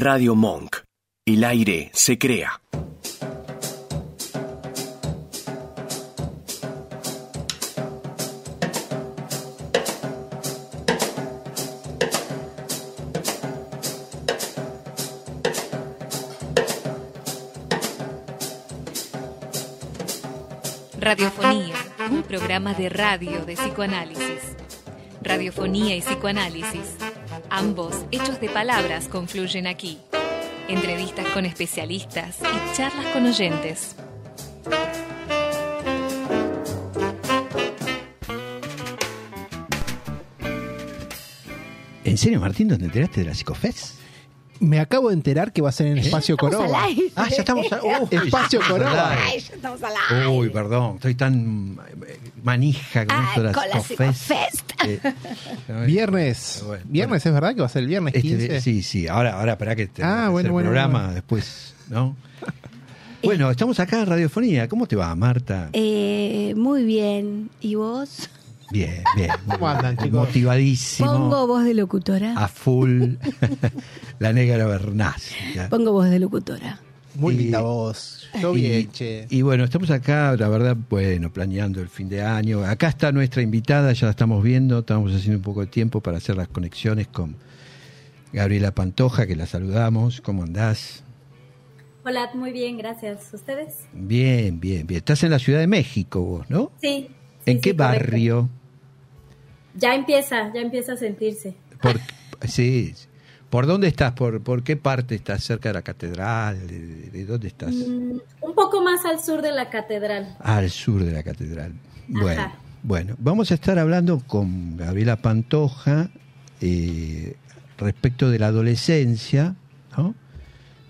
Radio Monk. El aire se crea. Radiofonía, un programa de radio de psicoanálisis. Radiofonía y psicoanálisis, ambos hechos de palabras confluyen aquí. Entrevistas con especialistas y charlas con oyentes. ¿En serio, Martín, dónde te enteraste de la Psicofest? Me acabo de enterar que va a ser en Espacio Coroba. al aire. Ah, ya estamos. a- Uy, Espacio al. Ay, ya estamos al. Uy, perdón, estoy tan eh, manija con Ay, esto de la con la Psicofest. Eh, Viernes. Bueno, viernes, ¿es verdad que va a ser el viernes este, 15? sí, sí, ahora, ahora espera que te Ah, bueno, el bueno, programa bueno. después, ¿no? Bueno, estamos acá en Radiofonía. ¿Cómo te va, Marta? Eh, muy bien. ¿Y vos? Bien, bien. ¿Cómo andan, chicos? Motivadísimo. Pongo voz de locutora. A full. la negra Bernás. Pongo voz de locutora. Muy Y- linda voz. Yo y, bien, che. y bueno, estamos acá, la verdad, bueno, planeando el fin de año. Acá está nuestra invitada, ya la estamos viendo, estamos haciendo un poco de tiempo para hacer las conexiones con Gabriela Pantoja, que la saludamos. ¿Cómo andás? Hola, muy bien, gracias. ¿Ustedes? Bien, bien, bien. Estás en la Ciudad de México vos, ¿no? Sí. ¿En sí, qué sí, correcto. barrio? Ya empieza, ya empieza a sentirse. Por, sí. ¿Por dónde estás? ¿Por, ¿Por qué parte estás? ¿Cerca de la catedral? ¿De, de dónde estás? Mm, un poco más al sur de la catedral. Al sur de la catedral. Bueno, Ajá. bueno, vamos a estar hablando con Gabriela Pantoja eh, respecto de la adolescencia, ¿no?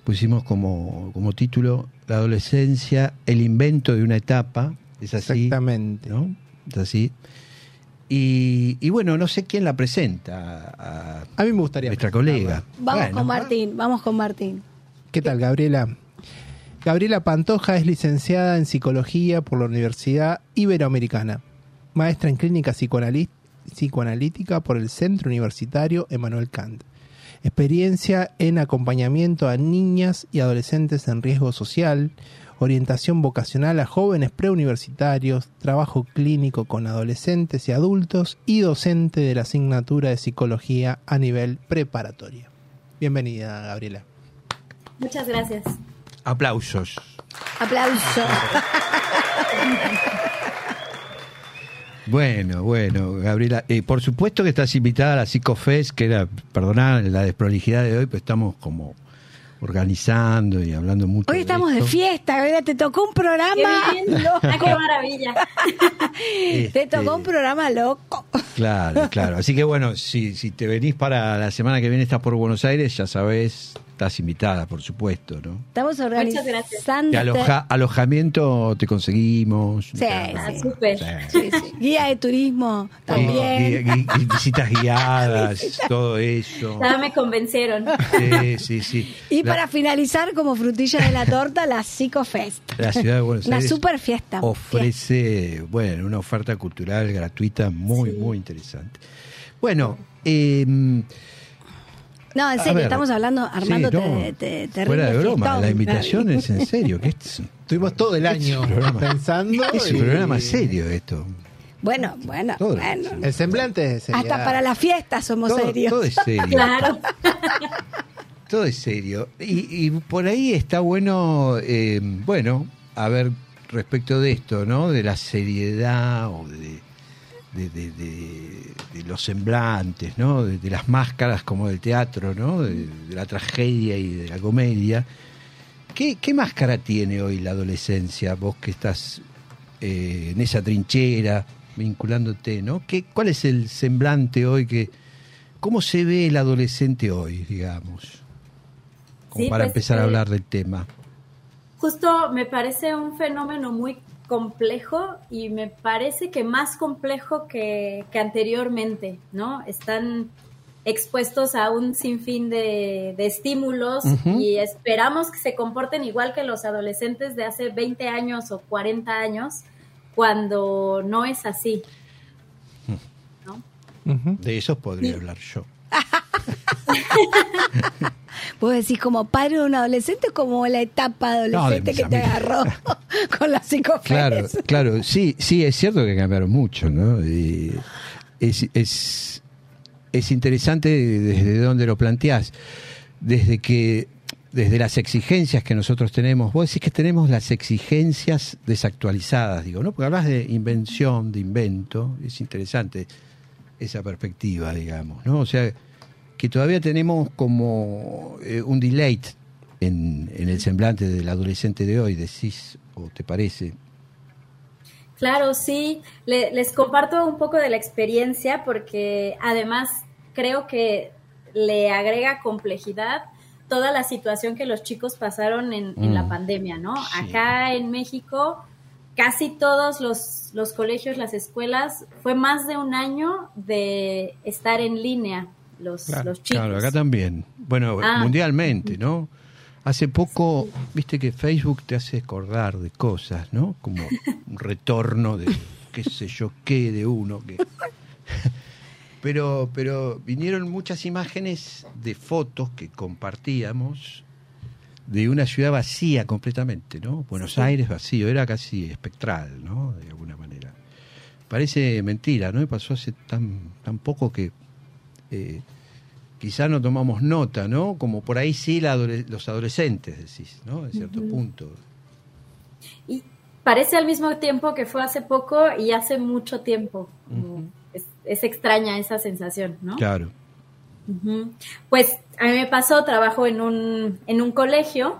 Pusimos como, como título La adolescencia, el invento de una etapa, es así, Exactamente. ¿no? Es así. Y, y bueno, no sé quién la presenta a, A mí me gustaría. nuestra colega. Vamos Bueno, con Martín, vamos con Martín. ¿Qué tal, Gabriela? Gabriela Pantoja es licenciada en Psicología por la Universidad Iberoamericana, maestra en Clínica psicoanalí- Psicoanalítica por el Centro Universitario Emanuel Kant, experiencia en acompañamiento a niñas y adolescentes en riesgo social, orientación vocacional a jóvenes preuniversitarios, trabajo clínico con adolescentes y adultos y docente de la asignatura de Psicología a nivel preparatoria. Bienvenida, Gabriela. Muchas gracias. Aplausos. Aplauso. Bueno, bueno, Gabriela, eh, por supuesto que estás invitada a la Psicofest, que era, perdoná la desprolijidad de hoy, pero estamos como organizando y hablando mucho. Hoy estamos de esto. fiesta, Gabriela. Te tocó un ¡Qué programa bien! loco. ¡Ah, qué maravilla! Te Este, tocó un programa loco. Claro, claro. Así que bueno, si, si te venís para la semana que viene, estás por Buenos Aires, ya sabes, estás invitada, por supuesto, ¿no? Estamos Muchas gracias. organizando. Y aloja- alojamiento te conseguimos. Sí, Ah, sí. súper. Sí, sí. Guía de turismo también. Gui- gui- gui- visitas guiadas, todo eso. Ya me convencieron. Sí, sí, sí. Y La- para finalizar, como frutilla de la torta, la Psicofest. La ciudad de Buenos Una Aires super fiesta. ofrece, bueno, una oferta cultural gratuita muy, muy interesante. Bueno, eh, No, en serio, ver. estamos hablando, Armando, sí, no, te, te, te fuera de broma, fiestón. la invitación es en serio, que es, Estuvimos todo el año pensando. es un y- programa serio esto. Bueno, bueno, Todo. bueno. El semblante es Hasta para la fiesta somos Todo, serios. todo es serio. Claro. Todo es serio. Y, y por ahí está bueno, eh, bueno, a ver respecto de esto, ¿no? De la seriedad o de, de, de- de- de los semblantes, ¿no? De, de las máscaras como del teatro, ¿no? De, de la tragedia y de la comedia. ¿Qué, qué máscara tiene hoy la adolescencia? Vos que estás eh, en esa trinchera, vinculándote, ¿no? ¿Qué, ¿Cuál es el semblante hoy que... ¿Cómo se ve el adolescente hoy, digamos? Como Sí, para pues, empezar a eh, hablar del tema. Justo me parece un fenómeno muy complejo y me parece que más complejo que, que anteriormente, ¿no? Están expuestos a un sinfín de, de estímulos y esperamos que se comporten igual que los adolescentes de hace 20 años o 40 años, cuando no es así. De esos podría hablar yo. Vos decís como padre de un adolescente, como la etapa adolescente que te agarró con la psicofés. Claro, claro, sí, sí, es cierto que cambiaron mucho, ¿no? Y es, es, es interesante desde donde lo planteás, desde que, desde las exigencias que nosotros tenemos, vos decís que tenemos las exigencias desactualizadas, digo, ¿no? Porque hablas de invención, de invento, es interesante esa perspectiva, digamos, ¿no? O sea, que todavía tenemos como eh, un delay en, en el semblante del adolescente de hoy, decís, o te parece. Claro, sí. Le- les comparto un poco de la experiencia porque además creo que le agrega complejidad toda la situación que los chicos pasaron en, en la Mm. pandemia, ¿no? Sí. Acá en México, casi todos los, los colegios, las escuelas, fue más de un año de estar en línea los, Claro, los chicos. Claro, acá también. Bueno, Ah. mundialmente, ¿no? Hace poco, viste que Facebook te hace acordar de cosas, ¿no? Como un retorno de qué sé yo qué de uno que pero pero vinieron muchas imágenes de fotos que compartíamos de una ciudad vacía completamente, ¿no? Buenos Sí. Aires vacío, era casi espectral, ¿no? De alguna manera. Parece mentira, ¿no? Y pasó hace tan tan poco que eh, quizá no tomamos nota, ¿no? Como por ahí sí la los adolescentes, decís, ¿no? En cierto punto. Y parece al mismo tiempo que fue hace poco y hace mucho tiempo. Es, es extraña esa sensación, ¿no? Claro. Pues a mí me pasó, trabajo en un, en un colegio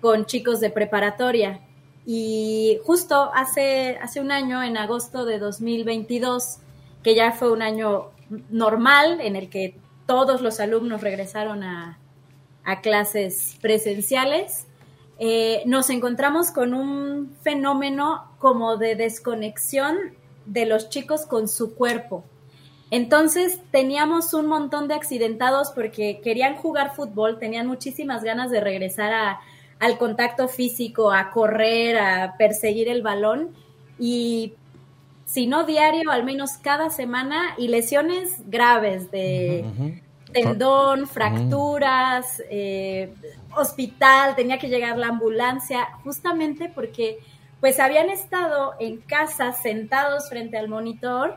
con chicos de preparatoria y justo hace, hace un año, en agosto de 2022, que ya fue un año normal en el que todos los alumnos regresaron a, a clases presenciales, eh, nos encontramos con un fenómeno como de desconexión de los chicos con su cuerpo. Entonces teníamos un montón de accidentados porque querían jugar fútbol, tenían muchísimas ganas de regresar a- al contacto físico, a correr, a perseguir el balón y si no diario, al menos cada semana y lesiones graves de tendón, fracturas, eh, hospital, tenía que llegar la ambulancia, justamente porque pues habían estado en casa sentados frente al monitor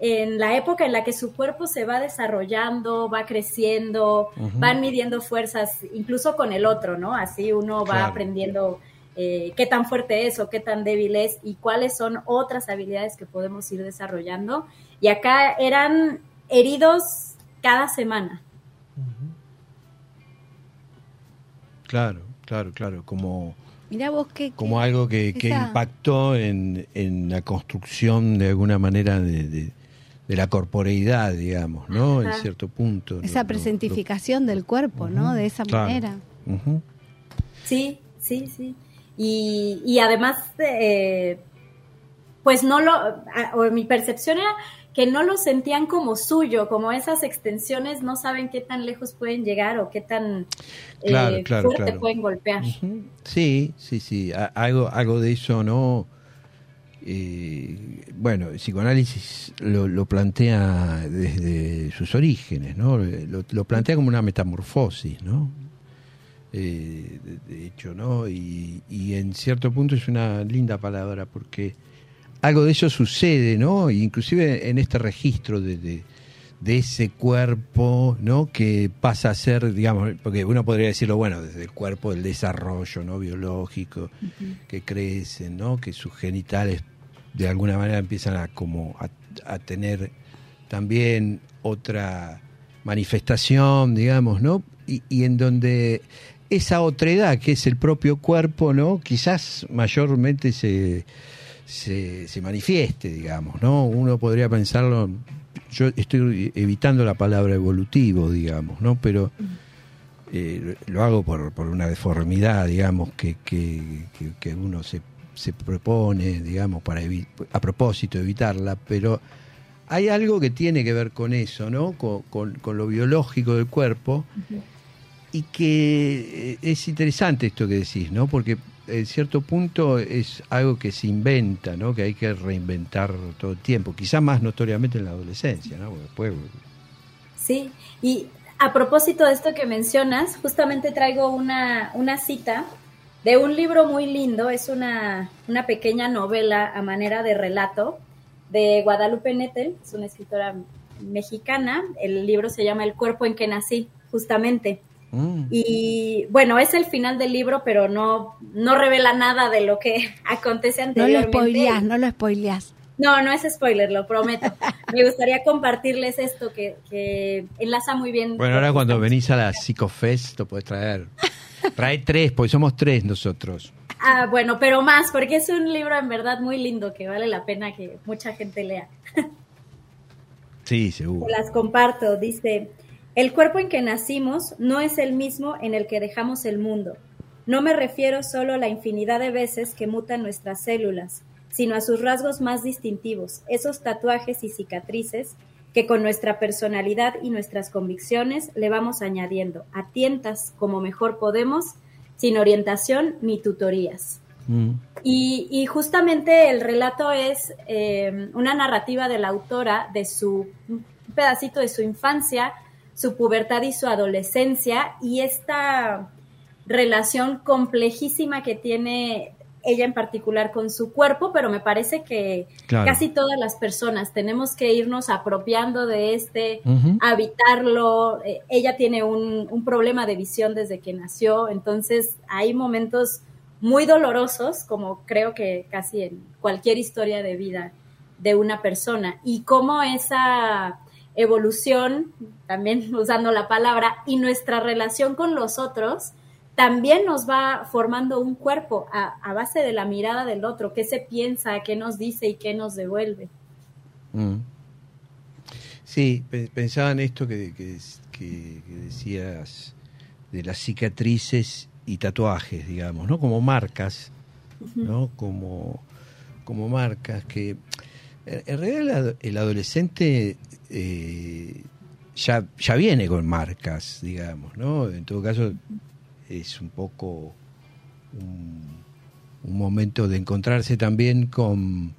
en la época en la que su cuerpo se va desarrollando, va creciendo, van midiendo fuerzas, incluso con el otro, ¿no? Así uno va Claro. aprendiendo eh, qué tan fuerte es o qué tan débil es y cuáles son otras habilidades que podemos ir desarrollando. Y acá eran heridos cada semana. Claro, claro, claro. Como, Mirá vos qué. como algo que, que impactó en, en la construcción de alguna manera de, de- de la corporeidad, digamos, ¿no? En cierto punto. Esa Lo- lo- presentificación del cuerpo, ¿no? De esa claro. manera. Sí, sí, sí. Y, y además, eh, pues no lo, o mi percepción era que no lo sentían como suyo, como esas extensiones no saben qué tan lejos pueden llegar o qué tan eh, Claro, claro, fuerte claro. pueden golpear. Sí, sí, sí. Algo, algo de eso, ¿no? Eh, bueno, el psicoanálisis lo, lo plantea desde sus orígenes, ¿no? Lo, lo plantea como una metamorfosis, ¿no? Eh, de, hecho, ¿no? Y, y en cierto punto es una linda palabra porque algo de eso sucede, ¿no? Inclusive en este registro de, de, de ese cuerpo, ¿no? Que pasa a ser, digamos, porque uno podría decirlo, bueno, desde el cuerpo del desarrollo, ¿no? Biológico, que crecen, ¿no? Que sus genitales de alguna manera empiezan a como a, a tener también otra manifestación, digamos, ¿no? Y, y en donde esa otredad que es el propio cuerpo, ¿no? Quizás mayormente se, se, manifieste, digamos, ¿no? Uno podría pensarlo, yo estoy evitando la palabra evolutivo, digamos, ¿no? Pero eh, lo hago por, por una deformidad, digamos, que, que, que- uno se, se propone, digamos, para a propósito evitarla, pero hay algo que tiene que ver con eso, ¿no? Con, con- con lo biológico del cuerpo y que eh, es interesante esto que decís, ¿no? Porque en cierto punto es algo que se inventa, ¿no? Que hay que reinventar todo el tiempo, quizás más notoriamente en la adolescencia, ¿no? Después, Sí, y a propósito de esto que mencionas, justamente traigo una, una cita de un libro muy lindo, es una, una pequeña novela a manera de relato de Guadalupe Nettel, es una escritora mexicana, el libro se llama El cuerpo en que nací, justamente. Mm. Y bueno, es el final del libro, pero no, no revela nada de lo que acontece No lo anteriormente. spoileás, no lo spoileás. No, no es spoiler, lo prometo. Me gustaría compartirles esto que, que enlaza muy bien. Bueno, ahora cuando venís a la Psicofest lo podés traer. Trae tres, porque somos tres nosotros. Ah, bueno, pero más, porque es un libro en verdad muy lindo que vale la pena que mucha gente lea. Sí, seguro. Las comparto. Dice, el cuerpo en que nacimos no es el mismo en el que dejamos el mundo. No me refiero solo a la infinidad de veces que mutan nuestras células, sino a sus rasgos más distintivos, esos tatuajes y cicatrices que con nuestra personalidad y nuestras convicciones le vamos añadiendo, a tientas como mejor podemos, sin orientación ni tutorías. Mm. Y, y justamente el relato es eh, una narrativa de la autora de su un pedacito de su infancia, su pubertad y su adolescencia y esta relación complejísima que tiene ella en particular con su cuerpo, pero me parece que Claro. casi todas las personas tenemos que irnos apropiando de este, habitarlo. Eh, ella tiene un, un problema de visión desde que nació, entonces hay momentos muy dolorosos, como creo que casi en cualquier historia de vida de una persona, y cómo esa evolución, también usando la palabra, y nuestra relación con los otros, también nos va formando un cuerpo a, a base de la mirada del otro, qué se piensa, qué nos dice y qué nos devuelve. Mm. Sí, pe- pensaba en esto que, que- que- que decías de las cicatrices y tatuajes, digamos, ¿no? Como marcas, ¿no? Como, como marcas que... En realidad el, ado- el adolescente eh, ya, ya viene con marcas, digamos, ¿no? En todo caso es un poco un, un momento de encontrarse también con...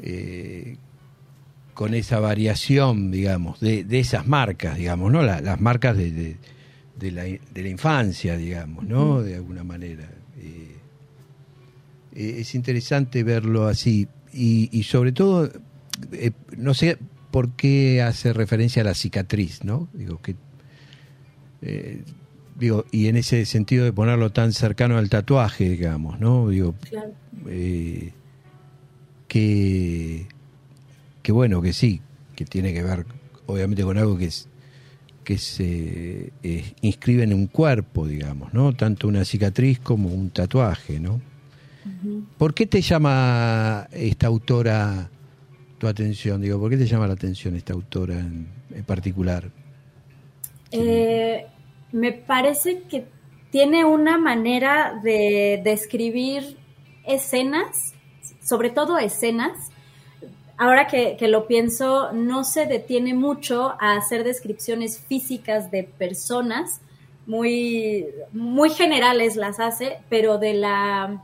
eh, con esa variación, digamos, de, de esas marcas, digamos, ¿no? La- las marcas de, de, de la, de la infancia, digamos, ¿no? De alguna manera. Eh, es interesante verlo así. Y, y sobre todo, eh, no sé por qué hace referencia a la cicatriz, ¿no? Digo, que. eh, digo, y en ese sentido de ponerlo tan cercano al tatuaje, digamos, ¿no? Digo, Claro. eh, que, que bueno, que sí, que tiene que ver obviamente con algo que es que se eh, inscribe en un cuerpo, digamos, ¿no? Tanto una cicatriz como un tatuaje, ¿no? ¿Por qué te llama esta autora tu atención? Digo, ¿por qué te llama la atención esta autora en, en particular? Eh, me parece que tiene una manera de describir escenas, sobre todo escenas. Ahora que, que lo pienso, no se detiene mucho a hacer descripciones físicas de personas, muy, muy generales las hace, pero de la,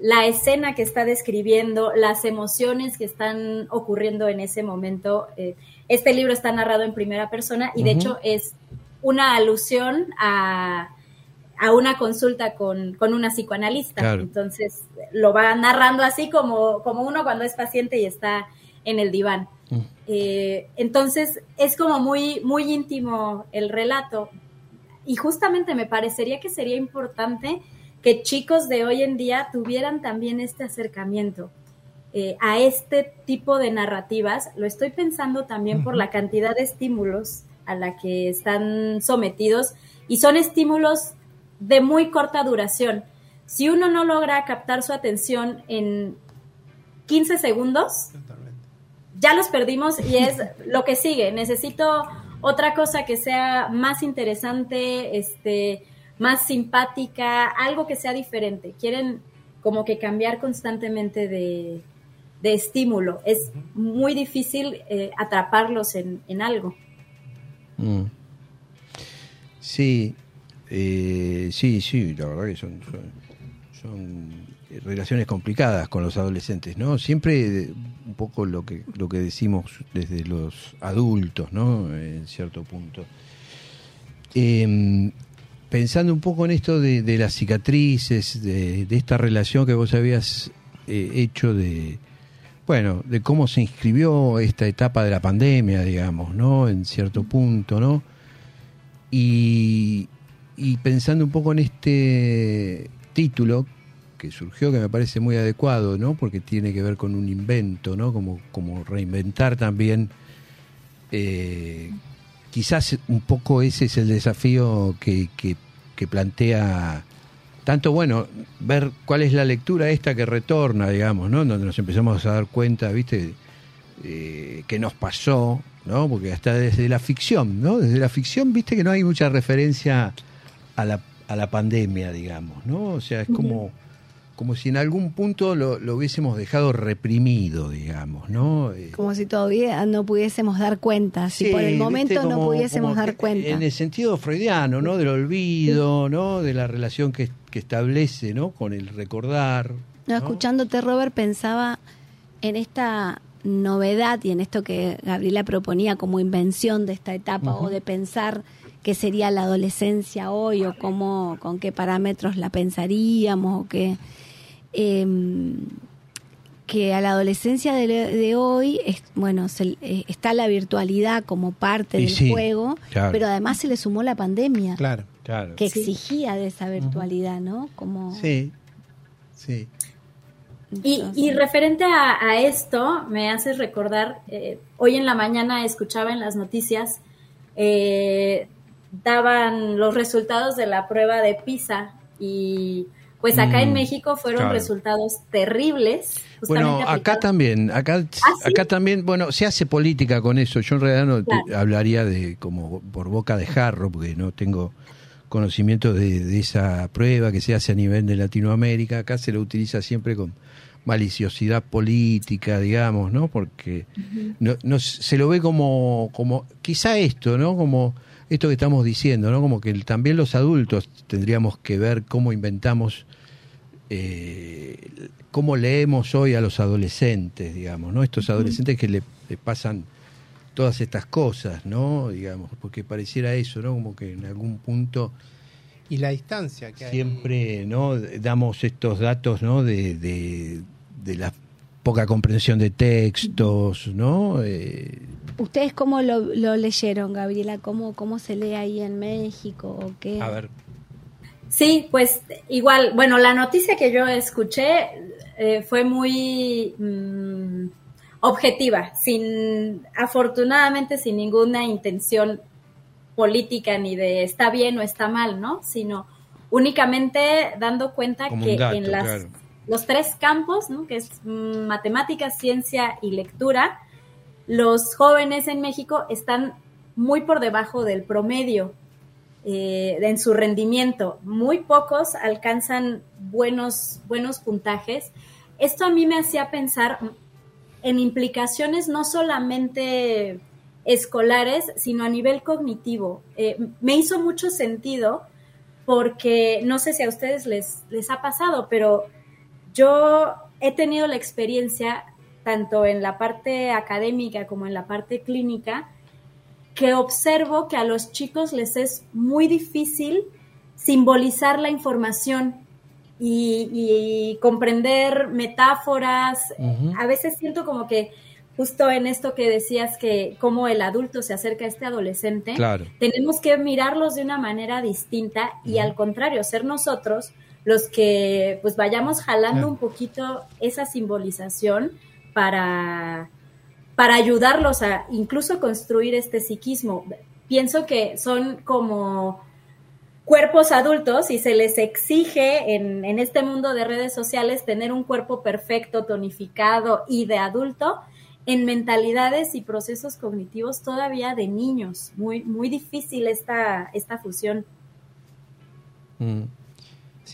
la escena que está describiendo, las emociones que están ocurriendo en ese momento. eh, este libro está narrado en primera persona y de hecho es una alusión a, a una consulta con, con una psicoanalista. Claro. Entonces lo va narrando así como, como uno cuando es paciente y está en el diván. Eh, entonces es como muy, muy íntimo el relato. Y justamente me parecería que sería importante que chicos de hoy en día tuvieran también este acercamiento eh, a este tipo de narrativas. Lo estoy pensando también por la cantidad de estímulos a la que están sometidos y son estímulos de muy corta duración. Si uno no logra captar su atención en 15 segundos, ya los perdimos y es lo que sigue. Necesito otra cosa que sea más interesante, este, más simpática, algo que sea diferente. Quieren como que cambiar constantemente de, de estímulo. Es muy difícil eh, atraparlos en, en algo. Mm. Sí, eh, sí, sí, la verdad que son, son, relaciones complicadas con los adolescentes, ¿no? Siempre un poco lo que, lo que decimos desde los adultos, ¿no? En cierto punto. eh, pensando un poco en esto de, de las cicatrices, de, de esta relación que vos habías eh, hecho de, bueno, de cómo se inscribió esta etapa de la pandemia, digamos, ¿no? En cierto punto, ¿no? Y, y pensando un poco en este título que surgió, que me parece muy adecuado, ¿no? Porque tiene que ver con un invento, ¿no? Como, como reinventar también. eh, quizás un poco ese es el desafío que, que, plantea tanto, bueno, ver cuál es la lectura esta que retorna, digamos, ¿no? Donde nos empezamos a dar cuenta, ¿viste? Eh, que nos pasó, ¿no? Porque hasta desde la ficción, ¿no? Desde la ficción, viste que no hay mucha referencia a la, a la pandemia, digamos, ¿no? O sea, es como, como si en algún punto lo, lo hubiésemos dejado reprimido, digamos, ¿no? Eh, Como si todavía no pudiésemos dar cuenta, si por el momento no pudiésemos como dar cuenta. En el sentido freudiano, ¿no? Del olvido, ¿no? De la relación que, que establece, ¿no? Con el recordar. No, ¿no? escuchándote, Robert, pensaba en esta novedad y en esto que Gabriela proponía como invención de esta etapa o de pensar qué sería la adolescencia hoy o cómo, con qué parámetros la pensaríamos o qué... em, que a la adolescencia de, de hoy es, bueno se- eh, está la virtualidad como parte Y del sí, juego claro. pero además se le sumó la pandemia Claro. Claro. que Sí. exigía de esa virtualidad no como Sí, sí. Y, entonces- y referente a, a esto, me hace recordar, eh, hoy en la mañana escuchaba en las noticias, eh, daban los resultados de la prueba de PISA y pues acá en Mm, México fueron claro. resultados terribles. Bueno, acá también, acá, ¿sí? acá también, bueno, se hace política con eso. Yo en realidad no te- hablaría de como por boca de jarro, porque no tengo conocimiento de, de esa prueba que se hace a nivel de Latinoamérica. Acá se lo utiliza siempre con maliciosidad política, digamos, ¿no? Porque no, no- se lo ve como, como quizá esto, ¿no? Como esto que estamos diciendo, ¿no? Como que también los adultos tendríamos que ver cómo inventamos eh, cómo leemos hoy a los adolescentes, digamos, ¿no? Estos adolescentes que le, le pasan todas estas cosas, ¿no? Digamos, porque pareciera eso, ¿no? Como que en algún punto Y la distancia que hay. siempre, ¿no? Damos estos datos, ¿no? De, de, de la poca comprensión de textos, ¿no? Eh, ¿Ustedes cómo lo, lo leyeron, Gabriela? ¿Cómo, ¿Cómo se lee ahí en México? ¿O qué? a ver, Sí, pues igual, bueno, la noticia que yo escuché eh, fue muy mm, objetiva, sin, afortunadamente sin ninguna intención política ni de está bien o está mal, ¿no? Sino únicamente dando cuenta Como que dato, en las, claro. Los tres campos. Que es mm, matemáticas, ciencia y lectura, los jóvenes en México están muy por debajo del promedio eh, en su rendimiento. Muy pocos alcanzan buenos, buenos puntajes. Esto a mí me hacía pensar en implicaciones no solamente escolares, sino a nivel cognitivo. Eh, me hizo mucho sentido porque no sé si a ustedes les, les ha pasado, pero yo he tenido la experiencia, tanto en la parte académica como en la parte clínica, que observo que a los chicos les es muy difícil simbolizar la información y, y comprender metáforas. A veces siento como que justo en esto que decías que cómo el adulto se acerca a este adolescente, claro. tenemos que mirarlos de una manera distinta y al contrario, ser nosotros los que pues vayamos jalando un poquito esa simbolización para, para ayudarlos a incluso construir este psiquismo. Pienso que son como cuerpos adultos y se les exige en, en este mundo de redes sociales tener un cuerpo perfecto, tonificado y de adulto en mentalidades y procesos cognitivos todavía de niños. Muy, muy difícil esta, esta fusión. Mm.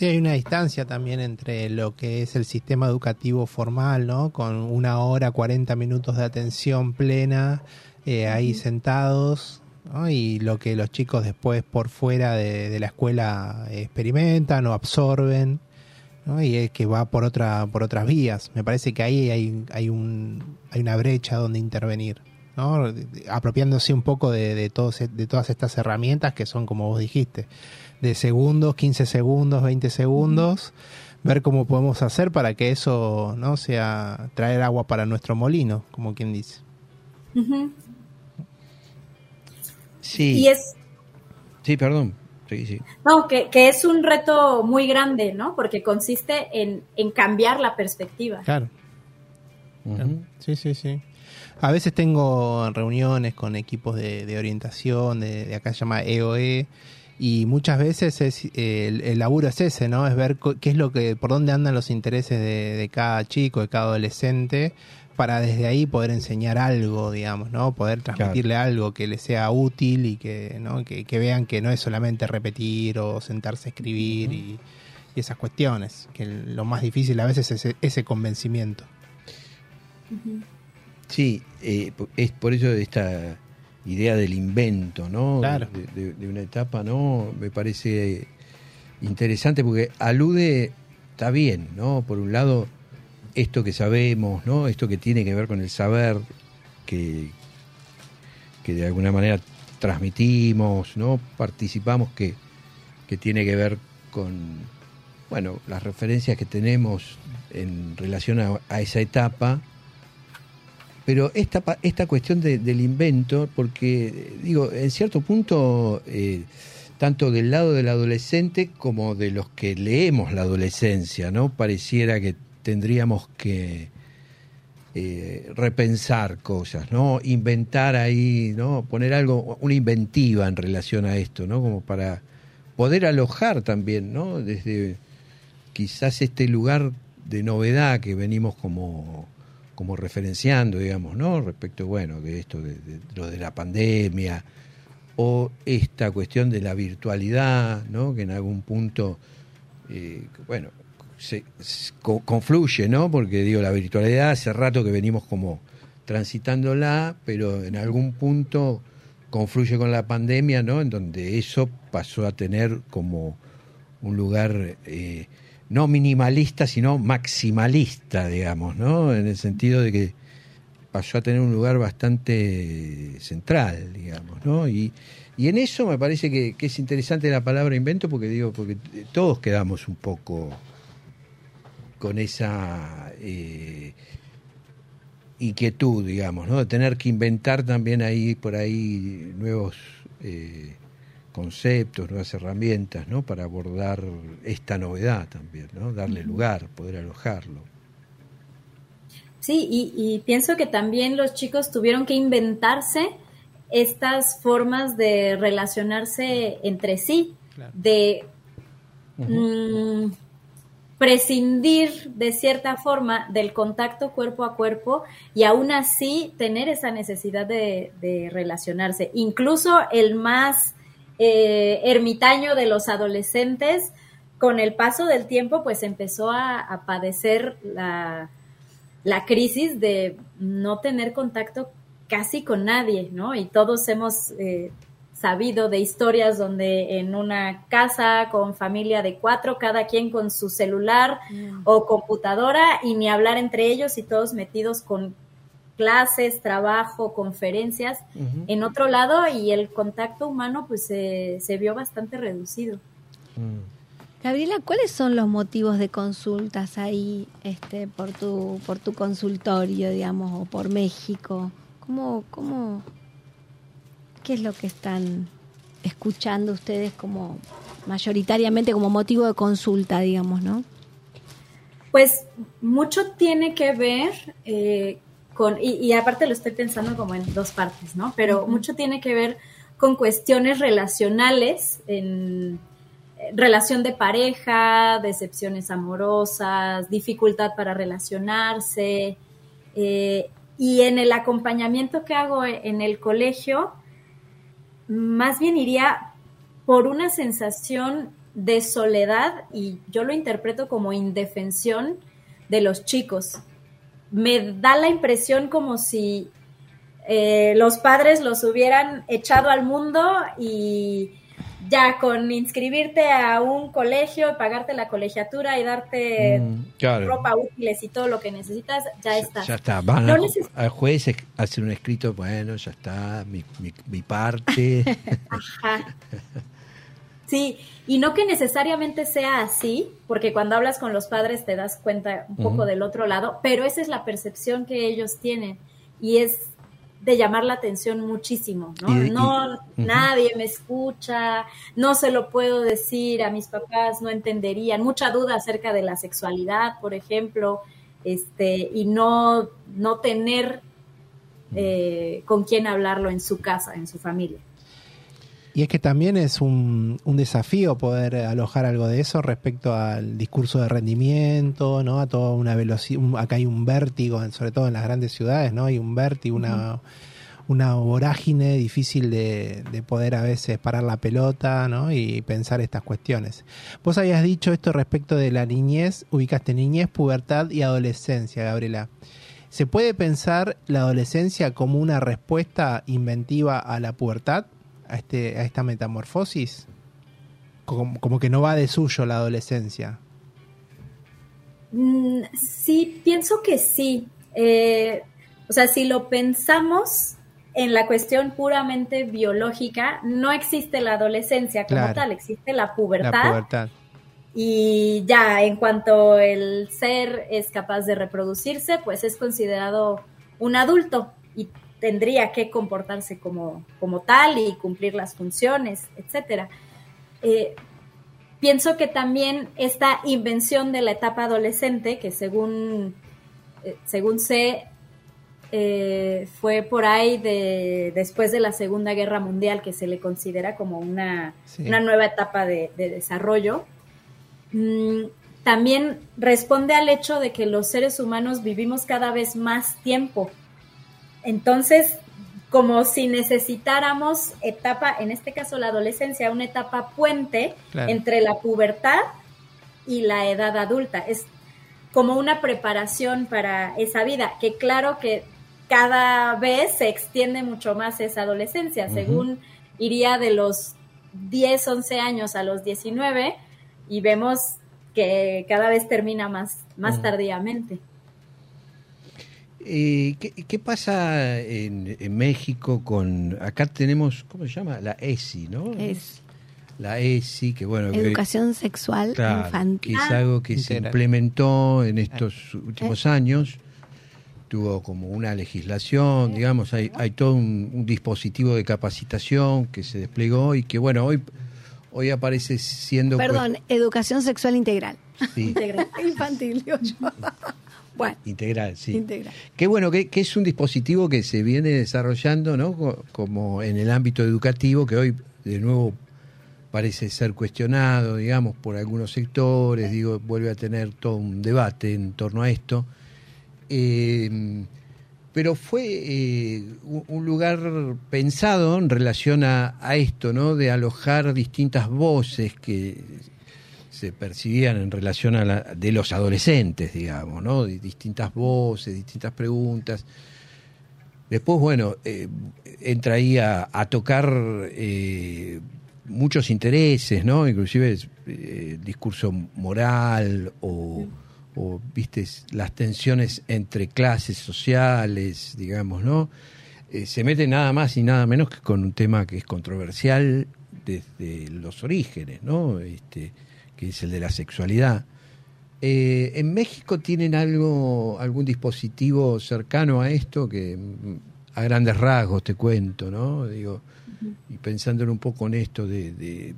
Sí, hay una distancia también entre lo que es el sistema educativo formal, ¿no? Con una hora, 40 minutos de atención plena, eh, ahí sentados, ¿no? Y lo que los chicos después por fuera de, de la escuela experimentan o absorben, ¿no? Y es que va por otra por otras vías. Me parece que ahí hay, hay, un, hay una brecha donde intervenir. ¿No? apropiándose un poco de, de, todos, de todas estas herramientas que son, como vos dijiste, de segundos, 15 segundos, 20 segundos, ver cómo podemos hacer para que eso no sea traer agua para nuestro molino, como quien dice. Sí. Y es, Sí, perdón. Sí, sí. no, que, que es un reto muy grande, ¿no? Porque consiste en, en cambiar la perspectiva. Claro. Sí, sí, sí. A veces tengo reuniones con equipos de, de orientación, de, de acá se llama EOE, y muchas veces es, eh, el, el laburo es ese, ¿no? Es ver co- qué es lo que, por dónde andan los intereses de, de cada chico, de cada adolescente, para desde ahí poder enseñar algo, digamos, ¿no? Poder transmitirle algo que les sea útil y que, ¿no? que, que vean que no es solamente repetir o sentarse a escribir y, y esas cuestiones, que lo más difícil a veces es ese, ese convencimiento. Sí, eh, es por eso esta idea del invento, ¿no? Claro. De, de- de una etapa, ¿no? Me parece interesante porque alude, está bien, ¿no? Por un lado, esto que sabemos, ¿no? Esto que tiene que ver con el saber que, que de alguna manera transmitimos, ¿no? Participamos, que, que tiene que ver con, bueno, las referencias que tenemos en relación a, a esa etapa pero esta, esta cuestión de- del invento, porque digo, en cierto punto, eh, tanto del lado del adolescente como de los que leemos la adolescencia, ¿no? Pareciera que tendríamos que eh, repensar cosas, ¿no? Inventar ahí, ¿no? Poner algo, una inventiva en relación a esto, ¿no? Como para poder alojar también, ¿no? Desde quizás este lugar de novedad que venimos como como referenciando, digamos, ¿no? Respecto, bueno, de esto, de, lo de la pandemia, o esta cuestión de la virtualidad, ¿no? Que en algún punto, eh, bueno, confluye, ¿no? Porque, digo, la virtualidad hace rato que venimos como transitándola, pero en algún punto confluye con la pandemia, ¿no? En donde eso pasó a tener como un lugar eh, no minimalista, sino maximalista, digamos, ¿no? En el sentido de que pasó a tener un lugar bastante central, digamos, ¿no? Y, y en eso me parece que, es interesante la palabra invento porque digo, porque todos quedamos un poco con esa eh, inquietud, digamos, ¿no? De tener que inventar también ahí por ahí nuevos eh, conceptos, nuevas herramientas, ¿no? Para abordar esta novedad también, ¿no? Darle lugar, poder alojarlo. Sí, y, y pienso que también los chicos tuvieron que inventarse estas formas de relacionarse entre sí, Claro. de mm, prescindir de cierta forma del contacto cuerpo a cuerpo y aún así tener esa necesidad de, de relacionarse. Incluso el más eh, ermitaño de los adolescentes, con el paso del tiempo, pues empezó a, a padecer la, la crisis de no tener contacto casi con nadie, ¿no? Y todos hemos eh, sabido de historias donde en una casa con familia de cuatro, cada quien con su celular o computadora y ni hablar entre ellos y todos metidos con clases, trabajo, conferencias en otro lado y el contacto humano pues se, se vio bastante reducido. Mm. Gabriela, ¿cuáles son los motivos de consultas ahí este, por, tu, por tu consultorio, digamos, o por México? ¿Cómo, cómo, ¿Qué es lo que están escuchando ustedes como mayoritariamente como motivo de consulta, digamos, no? Pues mucho tiene que ver eh, con, y, y aparte lo estoy pensando como en dos partes, ¿no? Pero mucho tiene que ver con cuestiones relacionales, en eh, relación de pareja, decepciones amorosas, dificultad para relacionarse, eh, y en el acompañamiento que hago en el colegio, más bien iría por una sensación de soledad y yo lo interpreto como indefensión de los chicos. Me da la impresión como si eh, los padres los hubieran echado al mundo y ya con inscribirte a un colegio, pagarte la colegiatura y darte Mm, claro. ropa útiles y todo lo que necesitas, ya estás. Ya está, van No a- neces- al juez hacer un escrito, bueno, ya está, mi, mi, mi parte. Ajá. Sí, y no que necesariamente sea así, porque cuando hablas con los padres te das cuenta un poco del otro lado, pero esa es la percepción que ellos tienen y es de llamar la atención muchísimo, ¿no? Y- y- no, nadie me escucha, no se lo puedo decir a mis papás, no entenderían, mucha duda acerca de la sexualidad, por ejemplo, este, y no, no tener eh, con quién hablarlo en su casa, en su familia. Y es que también es un, un desafío poder alojar algo de eso respecto al discurso de rendimiento, ¿no? A toda una velocidad, acá hay un vértigo, sobre todo en las grandes ciudades, ¿no? Hay un vértigo, una, una vorágine difícil de, de poder a veces parar la pelota, ¿no? Y pensar estas cuestiones. Vos habías dicho esto respecto de la niñez, ubicaste niñez, pubertad y adolescencia, Gabriela. ¿Se puede pensar la adolescencia como una respuesta inventiva a la pubertad? A, este, a esta metamorfosis? Como, como que no va de suyo la adolescencia. Mm, sí, pienso que sí. Eh, o sea, si lo pensamos en la cuestión puramente biológica, no existe la adolescencia como Claro. tal, existe la pubertad. La pubertad. Y ya, en cuanto el ser es capaz de reproducirse, pues es considerado un adulto y tendría que comportarse como, como tal y cumplir las funciones, etcétera. Eh, pienso que también esta invención de la etapa adolescente, que según, eh, según sé, eh, fue por ahí de, después de la Segunda Guerra Mundial, que se le considera como una, Sí. una nueva etapa de, de desarrollo, mm, también responde al hecho de que los seres humanos vivimos cada vez más tiempo. Entonces, como si necesitáramos etapa, en este caso la adolescencia, una etapa puente Claro. entre la pubertad y la edad adulta. Es como una preparación para esa vida, que claro que cada vez se extiende mucho más esa adolescencia, según iría de los 10, 11 años a los 19 y vemos que cada vez termina más, más Ujú. tardíamente. Eh, ¿qué, qué pasa en, en México con... Acá tenemos, ¿cómo se llama? La ESI, ¿no? Es La ESI, que bueno... que- educación sexual Claro, infantil. que es algo que se implementó en estos últimos años. Tuvo como una legislación, digamos, hay, hay todo un, un dispositivo de capacitación que se desplegó y que, bueno, hoy, hoy aparece siendo... Perdón, educación sexual integral. Sí, Integral. Infantil, digo yo. bueno, integral, sí. integral. Qué bueno, que, que es un dispositivo que se viene desarrollando, ¿no? Co- Como en el ámbito educativo, que hoy de nuevo parece ser cuestionado, digamos, por algunos sectores, digo, vuelve a tener todo un debate en torno a esto. Eh, pero fue eh, un un lugar pensado en relación a, a esto, ¿no? De alojar distintas voces que se percibían en relación a la, de los adolescentes, digamos, ¿no? Distintas voces, distintas preguntas. Después, bueno, eh, entra ahí a, a tocar eh, muchos intereses, ¿no? Inclusive eh, discurso moral o, o, viste, las tensiones entre clases sociales, digamos, ¿no? Eh, se mete nada más y nada menos que con un tema que es controversial desde los orígenes, ¿no? Este, que es el de la sexualidad. Eh, ¿En México tienen algo, algún dispositivo cercano a esto que mm, a grandes rasgos te cuento, ¿no? Digo, y pensándolo un poco en esto de, de,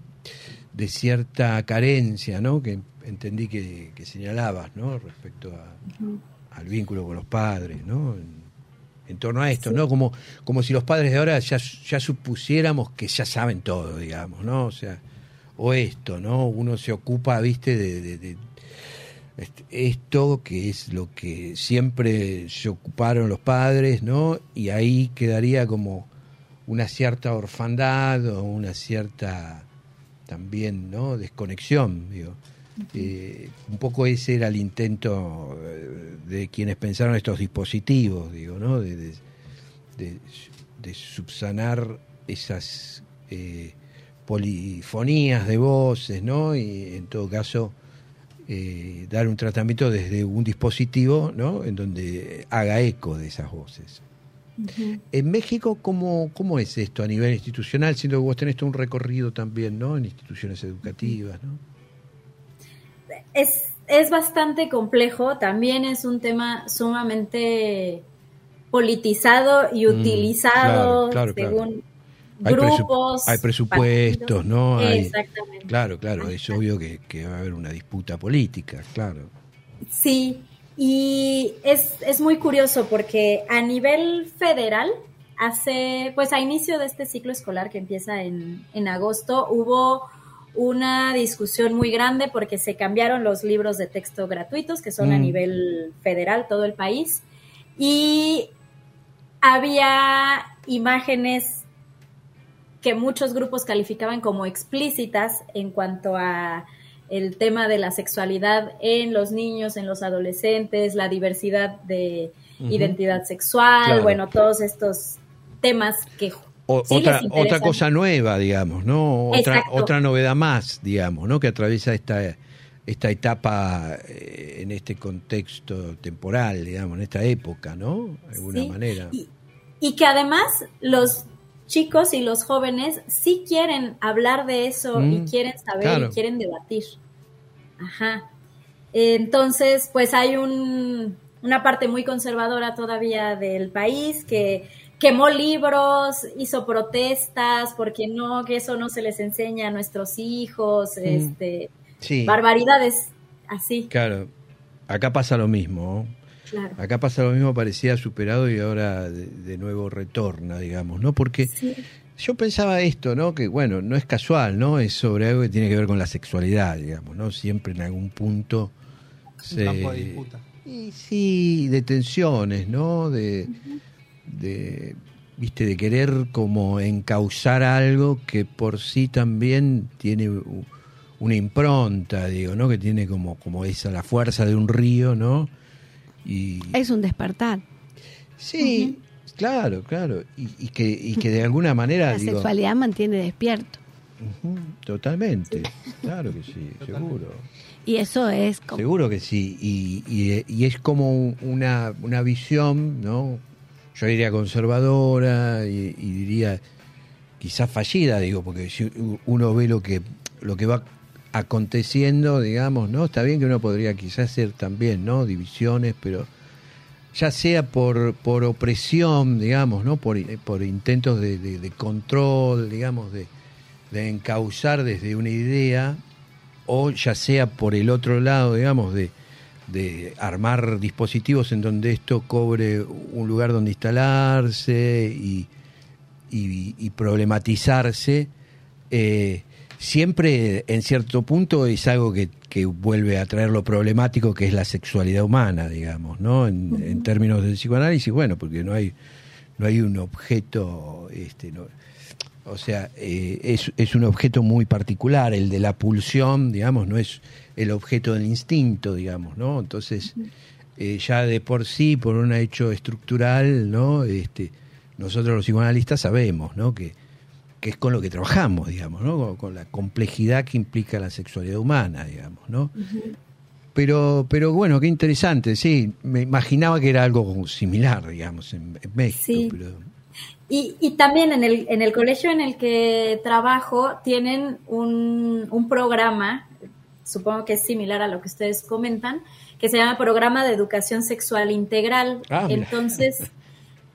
de cierta carencia, ¿no? Que entendí que, que señalabas, ¿no? Respecto a, al vínculo con los padres, ¿no? En, en torno a esto, ¿no? Como, como si los padres de ahora ya, ya supusiéramos que ya saben todo, digamos, ¿no? O sea, o esto, ¿no? Uno se ocupa, viste, de, de- de este- esto que es lo que siempre se ocuparon los padres, ¿no? Y ahí quedaría como una cierta orfandad o una cierta también, ¿no? Desconexión, digo. Eh, un poco ese era el intento eh, de quienes pensaron estos dispositivos, digo, ¿no? De, de, de- de subsanar esas eh, polifonías de voces, ¿no? Y en todo caso, eh, dar un tratamiento desde un dispositivo, ¿no? En donde haga eco de esas voces. En México, ¿cómo, ¿cómo es esto a nivel institucional? Siendo que vos tenés un recorrido también, ¿no? En instituciones educativas, ¿no? Es, es bastante complejo, también es un tema sumamente politizado y Mm, utilizado claro, claro, según Hay, presu- grupos. hay presupuestos, ¿no? Hay- Exactamente. claro, claro, es obvio que, que va a haber una disputa política, claro. Sí, y es, es muy curioso porque a nivel federal, hace, pues a inicio de este ciclo escolar que empieza en, en agosto, hubo una discusión muy grande porque se cambiaron los libros de texto gratuitos, que son a Mm. nivel federal, todo el país, y había imágenes que muchos grupos calificaban como explícitas en cuanto a el tema de la sexualidad en los niños, en los adolescentes, la diversidad de identidad sexual, Claro. bueno, todos estos temas que O- sí otra, cosa nueva, digamos, ¿no? Otra, Exacto. otra novedad más, digamos, ¿no? Que atraviesa esta, esta etapa eh, en este contexto temporal, digamos, en esta época, ¿no? De alguna Sí, manera. Y, y que además los chicos y los jóvenes sí quieren hablar de eso Mm, y quieren saber claro. y quieren debatir. Ajá. Entonces, pues hay un, una parte muy conservadora todavía del país que quemó libros, hizo protestas, porque no, que eso no se les enseña a nuestros hijos, Mm. este, Sí, barbaridades así, claro. Acá pasa lo mismo. Claro. Acá pasa lo mismo, parecía superado y ahora de, de nuevo retorna, digamos, ¿no? Porque Sí. yo pensaba esto, ¿no? Que bueno, no es casual, ¿no? Es sobre algo que tiene que ver con la sexualidad, digamos, ¿no? Siempre en algún punto Un campo de disputa. Y sí, de tensiones, ¿no? De, de, viste, de querer como encauzar algo que por sí también tiene una impronta, digo, ¿no? Que tiene como, como esa, la fuerza de un río, ¿no? Y, Es un despertar. sí, claro, claro. Y, y que, y que de alguna manera, La digo, sexualidad mantiene despierto. totalmente, claro que sí, seguro. Y eso es como... Seguro que sí, y, y- y es como un- una, una visión, ¿no? Yo diría conservadora y, y diría quizás fallida, digo, porque si uno ve lo que, lo que va aconteciendo, digamos, ¿no? Está bien que uno podría quizás hacer también, ¿no? Divisiones, pero ya sea por, por opresión, digamos, ¿no? Por, por intentos de, control, digamos, de, de encauzar desde una idea, o ya sea por el otro lado, digamos, de, de armar dispositivos en donde esto cobre un lugar donde instalarse y, y- y problematizarse, eh, siempre en cierto punto es algo que, que vuelve a traer lo problemático que es la sexualidad humana, digamos, ¿no? En, en términos del psicoanálisis, bueno, porque no hay, no hay un objeto, este, no- o sea, eh, es, es un objeto muy particular, el de la pulsión, digamos, no es el objeto del instinto, digamos, ¿no? Entonces, eh, ya de por sí, por un hecho estructural, ¿no? Este, nosotros los psicoanalistas sabemos, ¿no? Que, que es con lo que trabajamos, digamos, ¿no? Con, con la complejidad que implica la sexualidad humana, digamos, ¿no? Pero, pero bueno, qué interesante, sí. Me imaginaba que era algo similar, digamos, en, en México, Sí. pero Y, y también en el, en el colegio en el que trabajo tienen un, un programa, supongo que es similar a lo que ustedes comentan, que se llama Programa de Educación Sexual Integral. Ah, mira.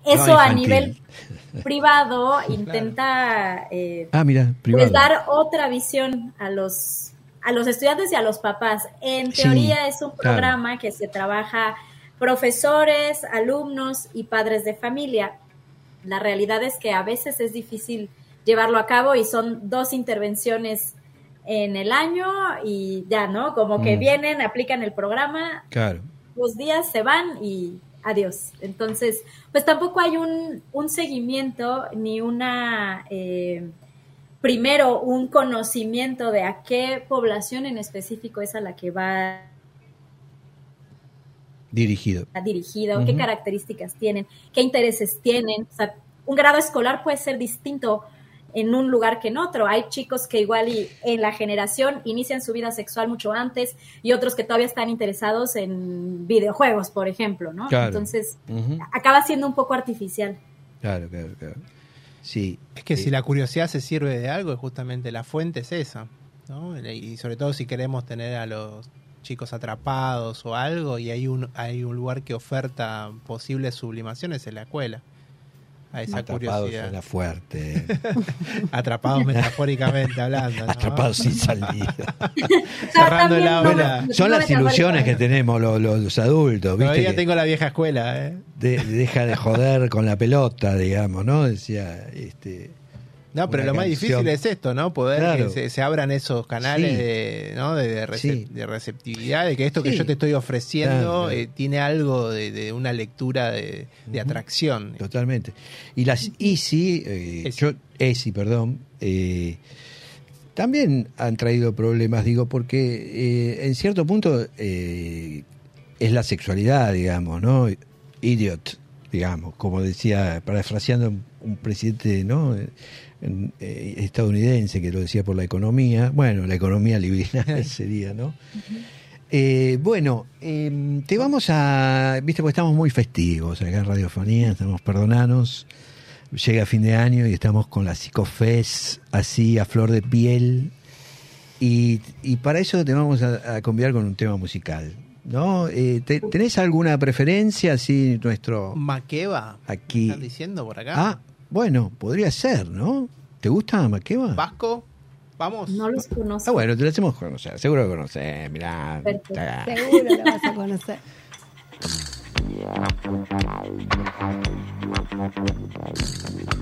No, eso a nivel privado intenta eh, Ah, mira, privado. pues dar otra visión a los a los estudiantes y a los papás. En Sí, teoría es un claro. programa que se trabaja profesores, alumnos y padres de familia. La realidad es que a veces es difícil llevarlo a cabo y son dos intervenciones en el año y ya, ¿no? Como que Mm. vienen, aplican el programa, Claro. dos días se van y adiós. Entonces, pues tampoco hay un, un seguimiento ni una, eh, primero, un conocimiento de a qué población en específico es a la que va Dirigido. dirigido, qué características tienen, qué intereses tienen. O sea, un grado escolar puede ser distinto en un lugar que en otro. Hay chicos que igual y en la generación inician su vida sexual mucho antes y otros que todavía están interesados en videojuegos, por ejemplo, ¿no? Claro. Entonces, acaba siendo un poco artificial. Claro, claro, claro. Sí. Es que si la curiosidad se sirve de algo, justamente la fuente es esa. ¿no? Y sobre todo si queremos tener a los chicos atrapados o algo, y hay un, hay un lugar que oferta posibles sublimaciones en la escuela. A esa atrapados curiosidad. en la fuerte. Atrapados metafóricamente hablando. ¿no? atrapados sin salida. Cerrando También la no- obra. no Son las ilusiones que tenemos los, los- los adultos, ¿viste? Todavía Que tengo la vieja escuela, ¿eh? de- deja de joder con la pelota, digamos, ¿no? Decía, este... No, pero lo más difícil es esto, ¿no? Poder Claro. que se, se abran esos canales Sí. de, ¿no? de, de, recep- Sí. de receptividad, de que esto que yo te estoy ofreciendo Claro, eh, tiene algo de, de una lectura de, atracción. Totalmente. Y las Easy, eh, Easy. yo, Easy, perdón, eh, también han traído problemas, digo, porque eh, en cierto punto es la sexualidad, digamos, ¿no? Idiot, digamos, como decía, parafraseando un presidente, ¿no? Eh, estadounidense que lo decía por la economía, bueno, la economía liberal sería, ¿no? Eh, bueno, eh, te vamos a. Viste, porque estamos muy festivos acá en Radiofonía, estamos perdonanos. Llega fin de año y estamos con la psicofes así a flor de piel. Y, y para eso te vamos a, a convidar con un tema musical. ¿No? Eh, te- ¿Tenés alguna preferencia? Así, nuestro. Maqueva, Aquí. ¿están diciendo por acá? Ah, bueno, podría ser, ¿no? ¿Te gusta Maqueva? Vasco, vamos. No los conozco. Ah, bueno, te lo hacemos conocer. Seguro que conocés, mirá. Perfecto. Seguro lo vas a conocer.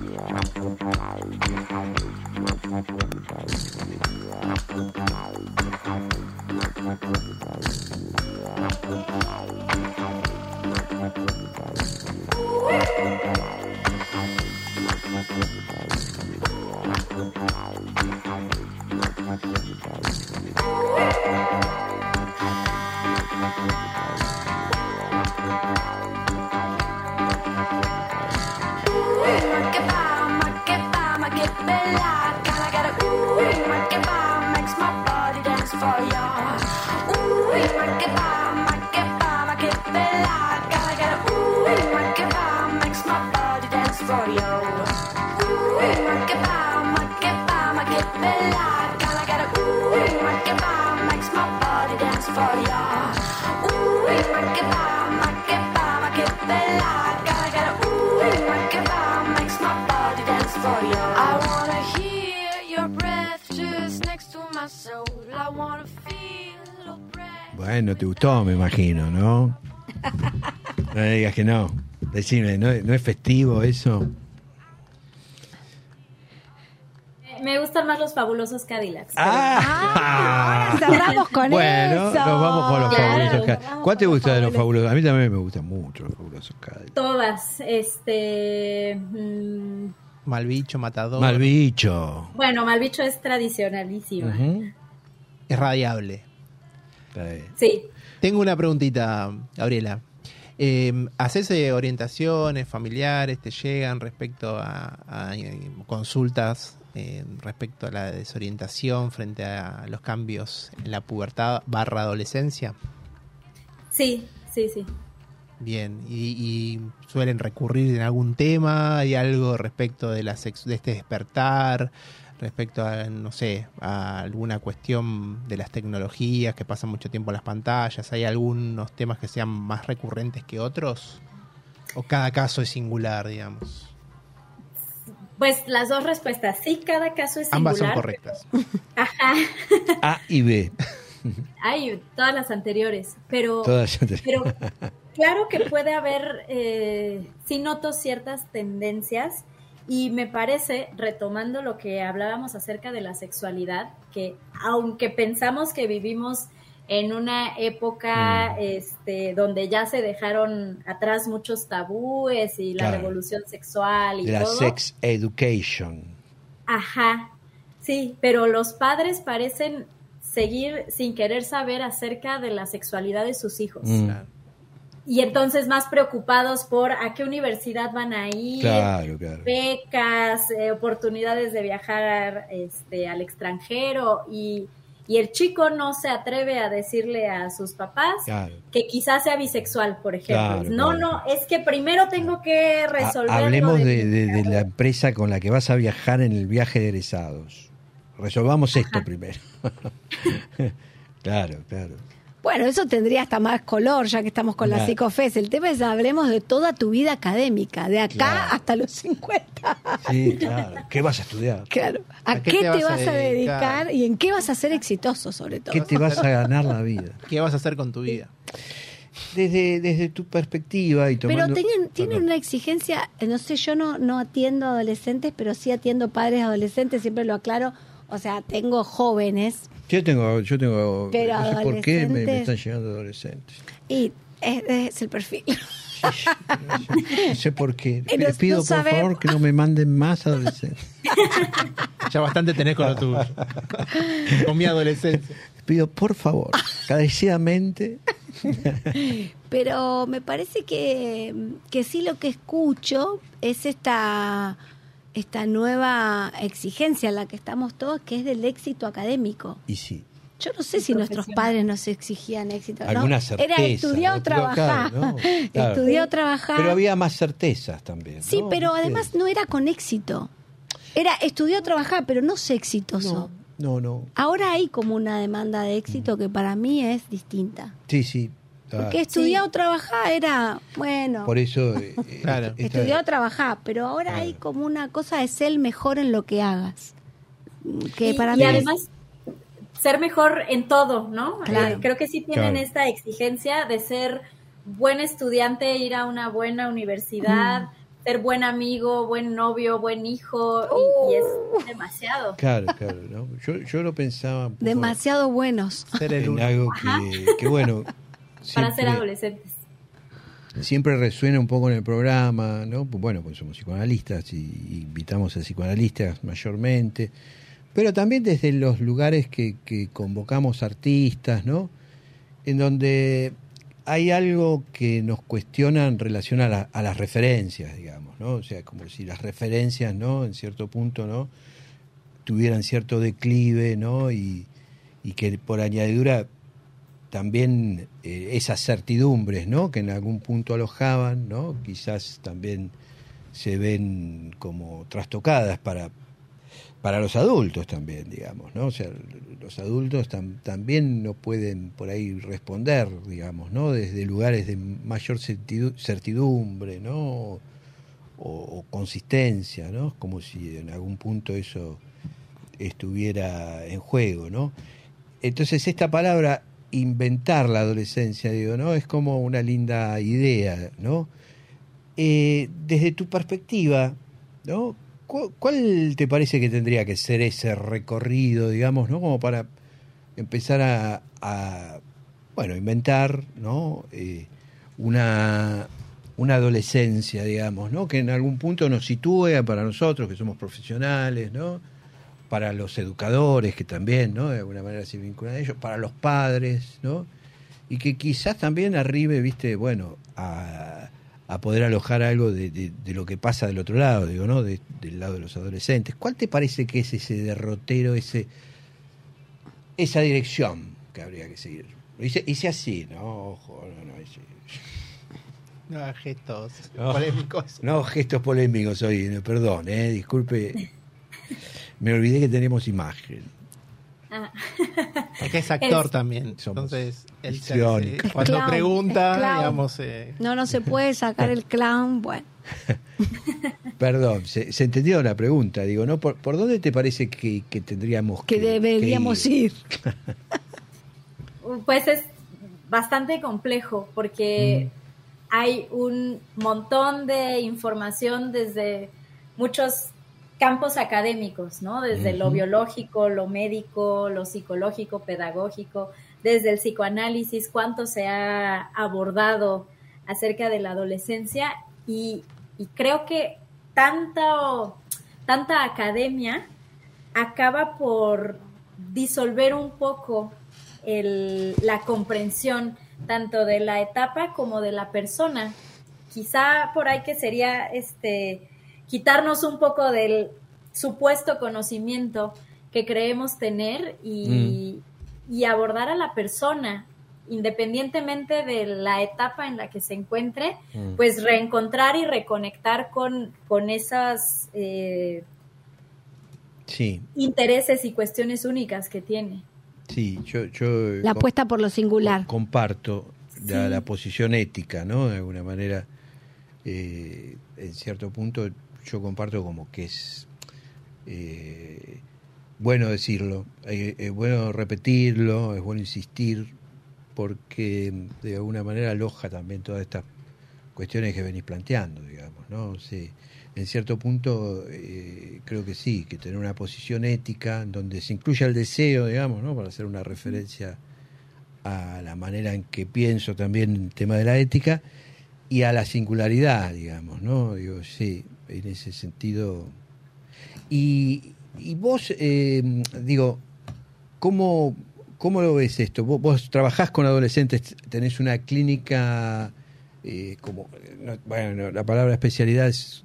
digas que no. Decime, ¿no, no es festivo eso? Me gustan más los fabulosos Cadillacs. pero- ¡Ah! cerramos con bueno, eso. nos vamos con los Claro, fabulosos Cadillacs. ¿Cuál te gusta de los fabulosos. A mí también me gustan mucho los fabulosos Cadillacs. Todas. Este. mm, Malbicho, matador. Mal bicho. bueno, Malbicho es tradicionalísima. Es radiable. Sí. Tengo una preguntita, Gabriela. Eh, ¿Haces orientaciones familiares? ¿Te llegan respecto a, a, eh, consultas eh, respecto a la desorientación frente a los cambios en la pubertad barra adolescencia? Sí, sí, sí. Bien, y, y suelen recurrir en algún tema, hay algo respecto de la de este despertar, respecto a, no sé, a alguna cuestión de las tecnologías que pasan mucho tiempo en las pantallas, ¿hay algunos temas que sean más recurrentes que otros? ¿O cada caso es singular, digamos? Pues las dos respuestas. Sí, cada caso es Ambas son singular. correctas. Ajá. A y B. Hay todas las anteriores. Pero, Todas pero claro que puede haber, eh, sí noto ciertas tendencias y me parece, retomando lo que hablábamos acerca de la sexualidad, que aunque pensamos que vivimos en una época Mm. este, donde ya se dejaron atrás muchos tabúes y la Claro. revolución sexual y la todo. sex education. Ajá, sí, pero los padres parecen seguir sin querer saber acerca de la sexualidad de sus hijos. Mm. Y entonces más preocupados por a qué universidad van a ir, Claro, claro. becas, eh, oportunidades de viajar este, al extranjero y, y el chico no se atreve a decirle a sus papás Claro. que quizás sea bisexual, por ejemplo. No, no, es que primero tengo que resolver. Hablemos de, de- de la empresa con la que vas a viajar en el viaje de egresados. Resolvamos esto primero. claro, claro. Bueno, eso tendría hasta más color, ya que estamos con la Claro. psicofes. El tema es hablemos de toda tu vida académica, de acá Claro. hasta los 50. Sí, claro. ¿Qué vas a estudiar? Claro. ¿A, qué, te, vas, a dedicar? dedicar? y en qué vas a ser exitoso, sobre todo? ¿Qué te vas a ganar la vida? ¿Qué vas a hacer con tu vida? Desde, desde tu perspectiva y tomando... Pero tienen, tienen una exigencia, eh, no sé, yo no, no atiendo adolescentes, pero sí atiendo padres adolescentes, siempre lo aclaro. O sea, tengo jóvenes Yo tengo, yo tengo... Pero no sé por qué me, están llegando adolescentes. y es, es el perfil. No sé por qué. No- Les pido no por sabemos. favor que no me manden más adolescentes. Ya bastante tenés con lo tuyo. con mi adolescencia. Les pido por favor, carecidamente. Pero me parece que, que sí lo que escucho es esta, esta nueva exigencia en la que estamos todos, que es del éxito académico. Y sí. Yo no sé si nuestros padres nos exigían éxito. ¿no? Alguna certeza. Era estudiar o ¿no? Trabajar. claro, ¿no? Claro. Estudiar o trabajar. Pero había más certezas también. Sí, ¿no? pero además no era con éxito. Era estudiar o trabajar, pero no sé exitoso. No, no, no. Ahora hay como una demanda de éxito que para mí es distinta. Sí, sí. Ah, Porque estudiar o trabajar era, bueno, por eso. eh, eh, Claro. estudiar o trabajar, pero ahora hay como una cosa de ser el mejor en lo que hagas. Que y, para y mí es- además ser mejor en todo, ¿no? Claro. Eh, creo que sí tienen Claro. esta exigencia de ser buen estudiante, ir a una buena universidad, Mm. ser buen amigo, buen novio, buen hijo, y, y Uh. es demasiado. Claro, claro. ¿no? Yo, yo lo pensaba. demasiado buenos. Ser el En único. algo que, que, bueno. Para ser adolescentes. siempre resuena un poco en el programa, ¿no? Pues Bueno, pues somos psicoanalistas y invitamos a psicoanalistas mayormente, pero también desde los lugares que, que convocamos artistas, ¿no? En donde hay algo que nos cuestiona en relación a, la- a las referencias, digamos, ¿no? O sea, como si las referencias, ¿no? En cierto punto, ¿no? Tuvieran cierto declive, ¿no? Y, y que por añadidura también eh, esas certidumbres, ¿no? Que en algún punto alojaban, ¿no? Quizás también se ven como trastocadas para para los adultos también, digamos, ¿no? O sea, los adultos tam- también no pueden por ahí responder, digamos, ¿no? Desde lugares de mayor certidu- certidumbre, ¿no? O, o consistencia, ¿no? Como si en algún punto eso estuviera en juego, ¿no? Entonces esta palabra inventar la adolescencia, digo, ¿no? Es como una linda idea, ¿no? Eh, desde tu perspectiva, ¿no? ¿Cu- ¿Cuál te parece que tendría que ser ese recorrido, digamos, ¿no? Como para empezar a, a, bueno, inventar, ¿no? Eh, una, una adolescencia, digamos, ¿no? Que en algún punto nos sitúe para nosotros, que somos profesionales, ¿no? Para los educadores, que también, ¿no? De alguna manera se vinculan a ellos, para los padres, ¿no? Y que quizás también arribe, viste, bueno, a, a poder alojar algo de, de- de lo que pasa del otro lado, digo, ¿no? De- del lado de los adolescentes. ¿Cuál te parece que es ese derrotero, ese esa dirección que habría que seguir? Hice, hice así, ¿no? Ojo, no, no, hice- No gestos No. polémicos. No, gestos polémicos hoy, perdón, eh, disculpe. Me olvidé que tenemos imagen. Ah. Es que es actor Es- también. Somos Entonces, él se cuando Clown, pregunta, digamos, eh, No, no se puede sacar el clown. Bueno, Perdón, se, se entendió la pregunta. Digo, ¿no? ¿Por, por dónde te parece que, que tendríamos que, que deberíamos que ir. Pues es bastante complejo porque hay un montón de información desde muchos campos académicos, ¿no? Desde lo biológico, lo médico, lo psicológico, pedagógico, desde el psicoanálisis, cuánto se ha abordado acerca de la adolescencia y, y creo que tanto, tanta academia acaba por disolver un poco el- la comprensión tanto de la etapa como de la persona. Quizá por ahí que sería este quitarnos un poco del supuesto conocimiento que creemos tener y, y abordar a la persona independientemente de la etapa en la que se encuentre, Mm. pues reencontrar y reconectar con, con esas eh, Sí, intereses y cuestiones únicas que tiene. sí, yo, yo La apuesta por lo singular. comparto la, la posición ética, ¿no? De alguna manera, eh, en cierto punto, yo comparto como que es eh, bueno decirlo, eh, es bueno repetirlo, es bueno insistir, porque de alguna manera aloja también todas estas cuestiones que venís planteando, digamos, ¿no? Sí, en cierto punto eh, creo que sí, que tener una posición ética en donde se incluya el deseo, digamos, ¿no? Para hacer una referencia a la manera en que pienso también el tema de la ética y a la singularidad, digamos, ¿no? Digo, sí, en ese sentido. Y, y vos, eh, digo, ¿cómo, ¿cómo lo ves esto? Vos, vos trabajás con adolescentes, tenés una clínica, eh, como, no, bueno, la palabra especialidad es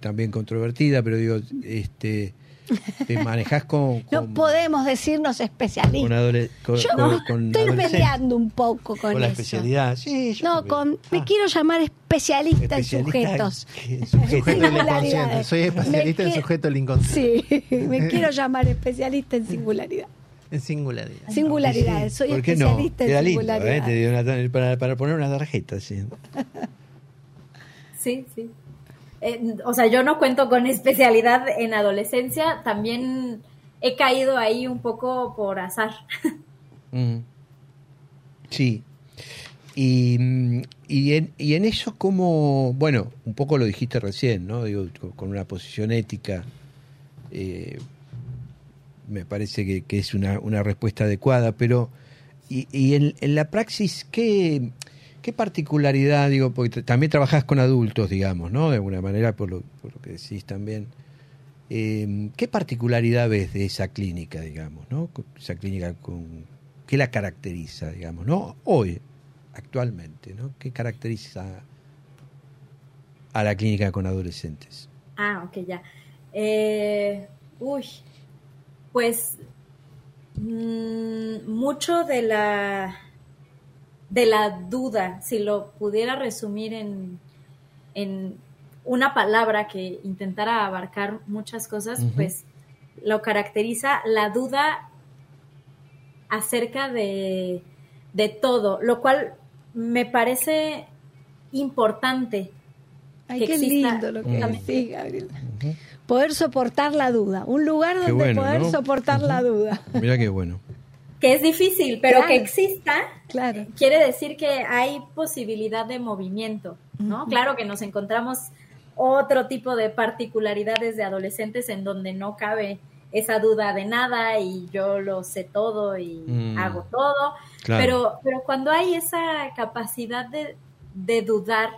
también controvertida, pero digo, este, te manejás con... No podemos decirnos con, especialistas. adole- con- Yo con- no, con estoy peleando un poco con, Con la eso. especialidad. Sí, yo No, también. con me Ah, quiero llamar especialista, especialista en sujetos. en. Sujeto del Singularidades. inconsciente. Soy especialista Me en sujeto del inconsciente. Sí, me quiero llamar especialista en singularidad. En singularidad. Singularidades, soy ¿Por qué no? especialista Queda en lindo, ¿eh? singularidades. Te dio una- para, para poner una tarjeta, sí. Sí, sí. Eh, o sea, yo no cuento con especialidad en adolescencia, también he caído ahí un poco por azar. Sí. Y, y, en, y en eso como, bueno, un poco lo dijiste recién, ¿no? Digo, con una posición ética, eh, me parece que, que es una, una respuesta adecuada, pero y, y en, en la praxis, ¿qué, ¿qué particularidad, digo, porque también trabajás con adultos, digamos, ¿no? De alguna manera, por lo, que decís también. Eh, ¿Qué particularidad ves de esa clínica, digamos, ¿no? Esa clínica con ¿qué la caracteriza, digamos, ¿no? Hoy, actualmente, ¿no? ¿Qué caracteriza a la clínica con adolescentes? Ah, ok, ya. Eh, uy, pues mm, mucho de la de la duda, si lo pudiera resumir en, en una palabra que intentara abarcar muchas cosas, pues lo caracteriza la duda acerca de, de todo, lo cual me parece importante. Ay, que qué exista- lindo lo que decís, Gabriela. Poder soportar la duda. Un lugar donde bueno, poder ¿no? soportar la duda. Mira qué bueno. Que es difícil, pero Claro. que exista Claro. quiere decir que hay posibilidad de movimiento, ¿no? Claro que nos encontramos otro tipo de particularidades de adolescentes en donde no cabe esa duda de nada y yo lo sé todo y Mm. hago todo, Claro. pero, pero cuando hay esa capacidad de, de dudar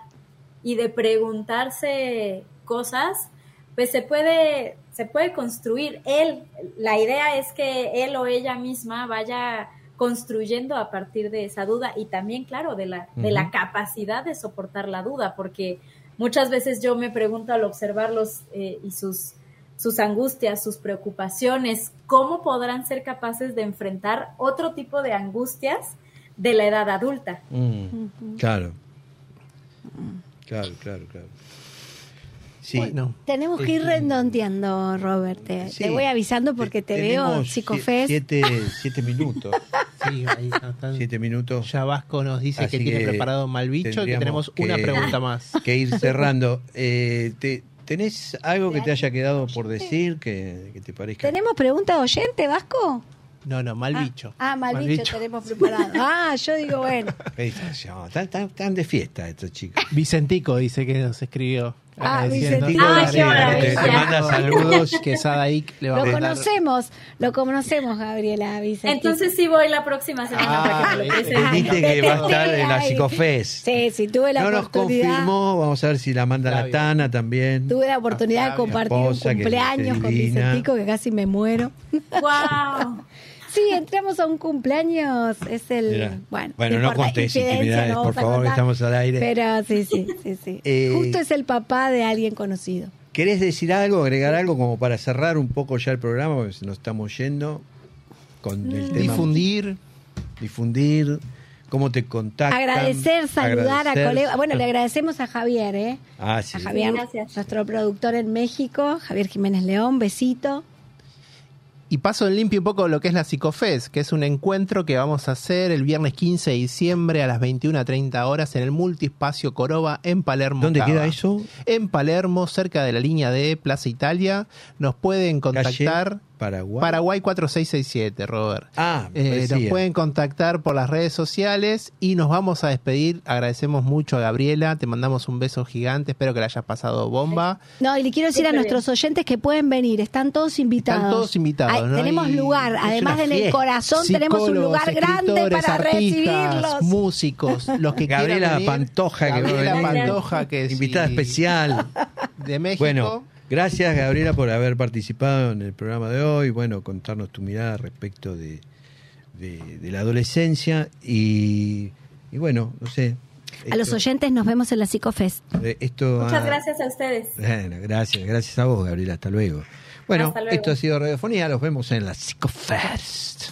y de preguntarse cosas, pues se puede, se puede construir. Él, la idea es que él o ella misma vaya construyendo a partir de esa duda y también, claro, de la, de la capacidad de soportar la duda, porque muchas veces yo me pregunto al observarlos eh, y sus, sus angustias, sus preocupaciones, ¿cómo podrán ser capaces de enfrentar otro tipo de angustias de la edad adulta? Mm, Claro. Claro, claro, claro. Sí. Bueno, Tenemos que ir redondeando, Robert. Te, Sí. te voy avisando porque te veo psicofés. Siete, siete minutos. sí, ahí están. siete minutos. Ya Vasco nos dice Así que tiene que preparado mal bicho y que tenemos una pregunta más. que ir cerrando. Eh, te- ¿Tenés algo que te haya quedado por decir que, que te parezca? ¿Tenemos pregunta oyente, Vasco? No, no, mal Ah, bicho. Ah, mal, bicho, tenemos preparado. Ah, yo digo, bueno. Están- están de fiesta estos chicos. Vicentico dice que nos escribió. Ah. Vicentico, Ah, te, te manda saludos. Que Sada Ick le va Lo a mandar. conocemos, lo conocemos, Gabriela Vicente. Entonces sí voy la próxima semana Ah, para que lo. Dijiste que va a estar en la psicofes. Sí, sí, tuve la No nos oportunidad. confirmó, vamos a ver si la manda la. Tana también. Tuve la oportunidad de compartir un cumpleaños con. Vicentico, que casi me muero. ¡Wow! Sí, entramos a un cumpleaños. Es el. Bueno, Bueno, no infidencia, intimidades, no por favor, contar. estamos al aire. Pero sí, sí, sí. sí. Eh, Justo es el papá de alguien conocido. ¿Querés decir algo, agregar algo como para cerrar un poco ya el programa? Porque nos estamos yendo con el tema. Difundir. Difundir, cómo te contactan. Agradecer, saludar agradecer. a colegas. Bueno, le agradecemos a Javier, ¿eh? Ah, sí. A Javier, Sí, gracias. nuestro productor en México, Javier Jiménez León, besito. Y paso en limpio un poco lo que es la Psicofest, que es un encuentro que vamos a hacer el viernes 15 de diciembre a las 21.30 horas en el multiespacio Coroba en Palermo. ¿Dónde Cava. queda eso? En Palermo, cerca de la línea de Plaza Italia. Nos pueden contactar. Calle Paraguay. Paraguay 4667, Robert. Ah, Eh, nos pueden contactar por las redes sociales y nos vamos a despedir. Agradecemos mucho a Gabriela, te mandamos un beso gigante, espero que la hayas pasado bomba. No, y le quiero decir a nuestros oyentes que pueden venir, están todos invitados. Están todos invitados, Ay, ¿no? Tenemos Y lugar, además en el corazón tenemos un lugar grande para artistas, recibirlos. músicos, los que Gabriela quieran venir. Pantoja, que Gabriela venir. Pantoja, que es Invitada especial. de México. Bueno, gracias Gabriela por haber participado en el programa de hoy, bueno, contarnos tu mirada respecto de, de, de la adolescencia y, y bueno, no sé. A los oyentes nos vemos en la Psicofest. eh, esto Muchas ha- gracias a ustedes. Bueno, gracias, gracias a vos Gabriela, hasta luego. Bueno, Hasta luego. esto ha sido Radiofonía, los vemos en la Psicofest.